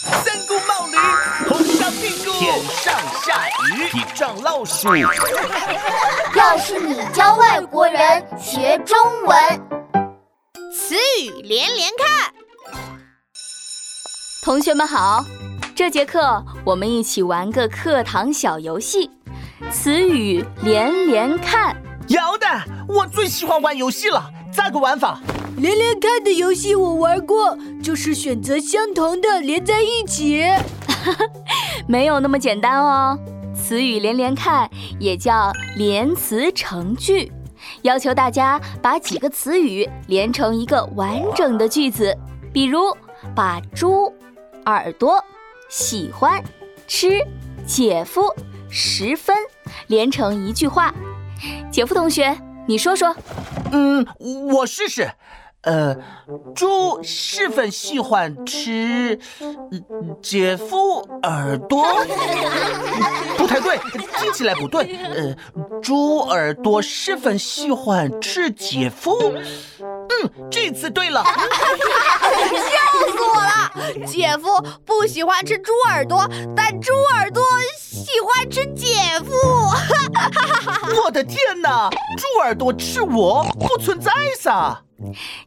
三顾冒驴，红烧屁股，天上下雨，地上老鼠。要是你教外国人学中文，词语连连看。同学们好，这节课我们一起玩个课堂小游戏——词语连连看。要的，我最喜欢玩游戏了。咋个玩法？连连看的游戏我玩过，就是选择相同的连在一起。没有那么简单哦。词语连连看也叫连词成句，要求大家把几个词语连成一个完整的句子。比如，把猪、耳朵、喜欢、吃、姐夫、十分连成一句话。姐夫同学，你说说。嗯，我试试。呃，猪十分喜欢吃姐夫耳朵，不太对，听起来不对。呃，猪耳朵十分喜欢吃姐夫，嗯，这次对了。笑死我了！姐夫不喜欢吃猪耳朵，但猪耳朵喜欢吃姐夫。我的天哪，猪耳朵吃我不存在噻！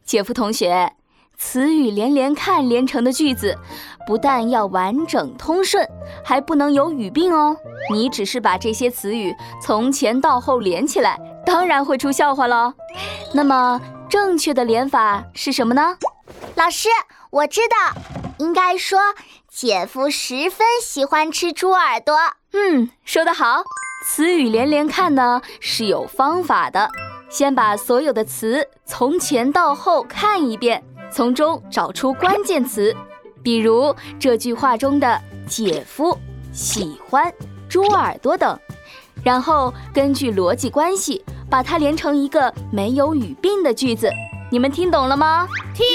姐夫同学，词语连连看连成的句子，不但要完整通顺，还不能有语病哦。你只是把这些词语从前到后连起来，当然会出笑话喽。那么正确的连法是什么呢？老师，我知道，应该说姐夫十分喜欢吃猪耳朵。嗯，说得好。词语连连看呢是有方法的。先把所有的词从前到后看一遍，从中找出关键词，比如这句话中的“姐夫”“喜欢”“猪耳朵”等，然后根据逻辑关系把它连成一个没有语病的句子。你们听懂了吗？听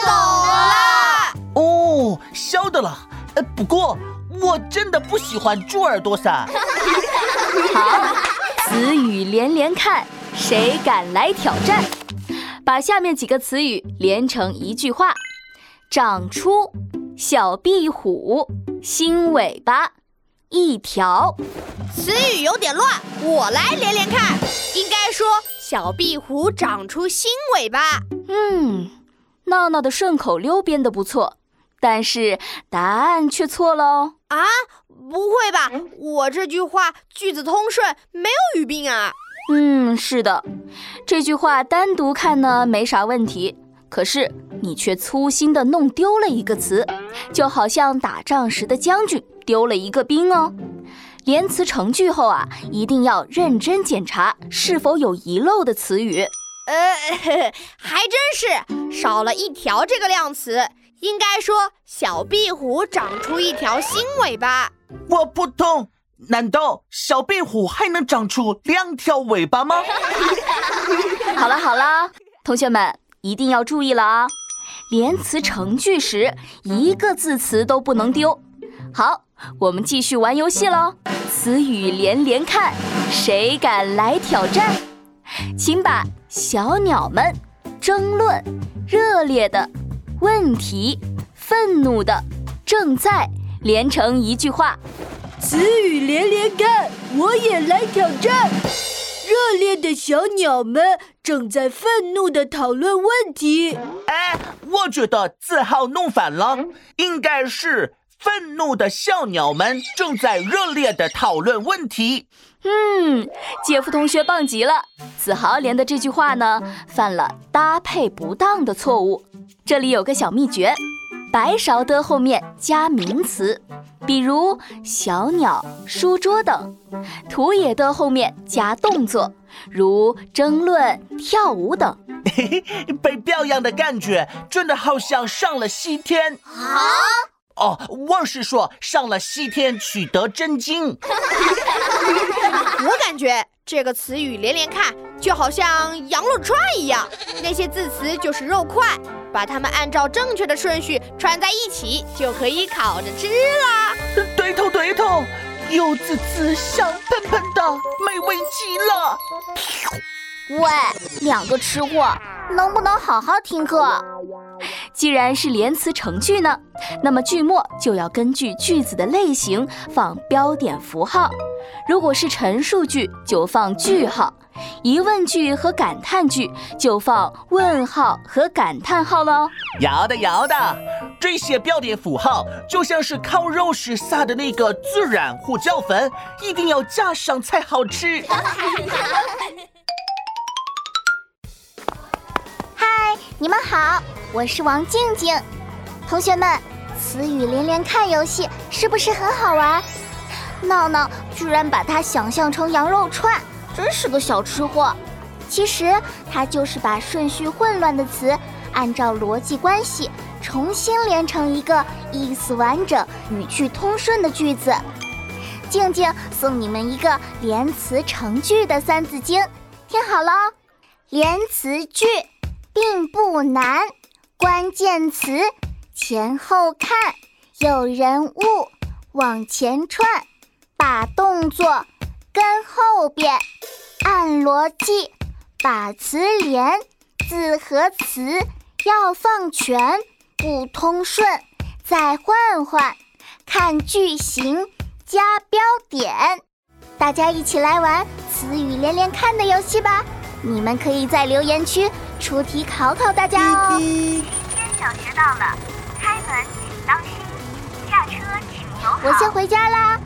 懂了。哦，晓得了。呃，不过我真的不喜欢猪耳朵噻。好，词语连连看。谁敢来挑战？把下面几个词语连成一句话：长出小壁虎，新尾巴一条。词语有点乱，我来连连看。应该说小壁虎长出新尾巴。嗯，闹闹的顺口溜编得不错，但是答案却错了哦。啊，不会吧？我这句话句子通顺，没有语病啊。嗯，是的，这句话单独看呢没啥问题，可是你却粗心的弄丢了一个词，就好像打仗时的将军丢了一个兵哦。连词成句后啊，一定要认真检查是否有遗漏的词语。呃，还真是少了一条这个量词，应该说小壁虎长出一条新尾巴。我不懂。难道小壁虎还能长出两条尾巴吗？好了好了，同学们一定要注意了啊！连词成句时，一个字词都不能丢。好，我们继续玩游戏喽！词语连连看，谁敢来挑战？请把小鸟们、争论、热烈的、问题、愤怒的、正在连成一句话。词语连连看，我也来挑战。热烈的小鸟们正在愤怒地讨论问题。哎，我觉得字号弄反了，应该是愤怒的小鸟们正在热烈地讨论问题。嗯，姐夫同学棒极了。子豪连的这句话呢，犯了搭配不当的错误。这里有个小秘诀。白勺的后面加名词，比如小鸟、书桌等；图也的后面加动作，如争论、跳舞等。被表扬的感觉真的好像上了西天啊！哦，我是说上了西天取得真经。我感觉这个词语连连看，就好像羊肉串一样，那些字词就是肉块。把它们按照正确的顺序串在一起，就可以烤着吃啦。对头对头，油滋滋、香喷喷的，美味极了。喂，两个吃货，能不能好好听课？既然是连词成句呢，那么句末就要根据句子的类型放标点符号。如果是陈述句，就放句号；疑问句和感叹句就放问号和感叹号喽。要的，要的，这些标点符号就像是烤肉时撒的那个孜然胡椒粉，一定要加上才好吃。嗨，你们好，我是王静静。同学们，词语连连看游戏是不是很好玩？闹闹居然把它想象成羊肉串，真是个小吃货。其实他就是把顺序混乱的词，按照逻辑关系重新连成一个意思完整、语句通顺的句子。静静送你们一个连词成句的三字经，听好了。连词句并不难，关键词前后看，有人物往前串。把动作跟后边，按逻辑把词连，字和词要放全，不通顺再换换，看句型加标点。大家一起来玩词语连连看的游戏吧！你们可以在留言区出题考考大家哦。天小学到了，开门请当心，下车请留好。我先回家啦。